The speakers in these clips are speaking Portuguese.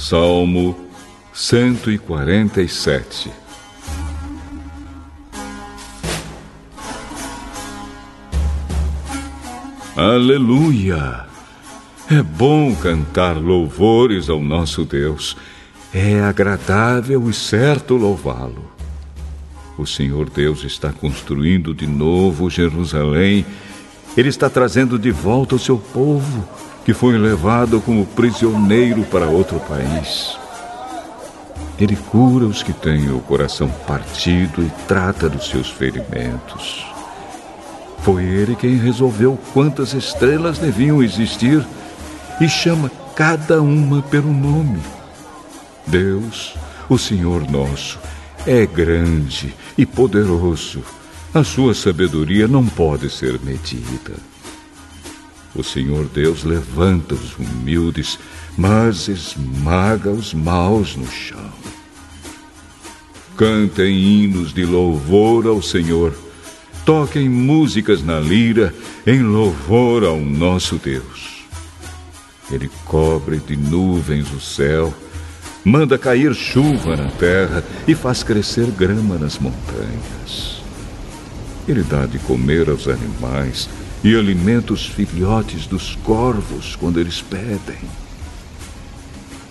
Salmo 147 Aleluia! É bom cantar louvores ao nosso Deus. É agradável e certo louvá-lo. O Senhor Deus está construindo de novo Jerusalém. Ele está trazendo de volta o seu povo, que foi levado como prisioneiro para outro país. Ele cura os que têm o coração partido e trata dos seus ferimentos. Foi ele quem resolveu quantas estrelas deviam existir e chama cada uma pelo nome. Deus, o Senhor nosso, é grande e poderoso. A sua sabedoria não pode ser medida. O Senhor Deus levanta os humildes, mas esmaga os maus no chão. Cantem hinos de louvor ao Senhor. Toquem músicas na lira em louvor ao nosso Deus. Ele cobre de nuvens o céu manda cair chuva na terra e faz crescer grama nas montanhas. Ele dá de comer aos animais e alimenta os filhotes dos corvos quando eles pedem.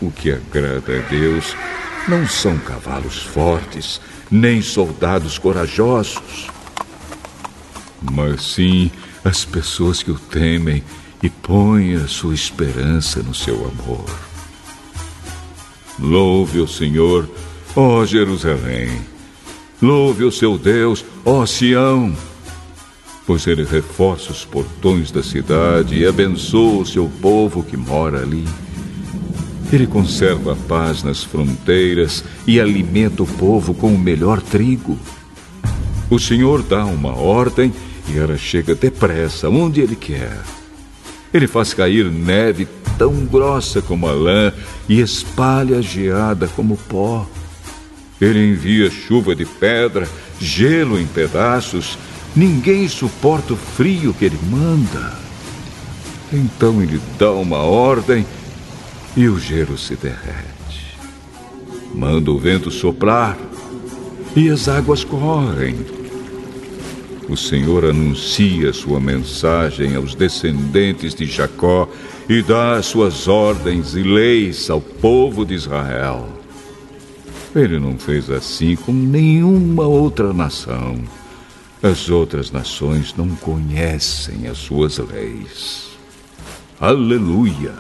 O que agrada a Deus não são cavalos fortes, nem soldados corajosos, mas sim as pessoas que o temem e põem a sua esperança no seu amor. Louve o Senhor, ó Jerusalém. Louve o seu Deus, ó Sião. Pois ele reforça os portões da cidade e abençoa o seu povo que mora ali. Ele conserva a paz nas fronteiras e alimenta o povo com o melhor trigo. O Senhor dá uma ordem e ela chega depressa onde ele quer. Ele faz cair neve tão grossa como a lã e espalha a geada como pó. Ele envia chuva de pedra, gelo em pedaços. Ninguém suporta o frio que ele manda. Então ele dá uma ordem e o gelo se derrete. Manda o vento soprar e as águas correm o Senhor anuncia sua mensagem aos descendentes de Jacó e dá suas ordens e leis ao povo de Israel. Ele não fez assim com nenhuma outra nação. As outras nações não conhecem as suas leis. Aleluia!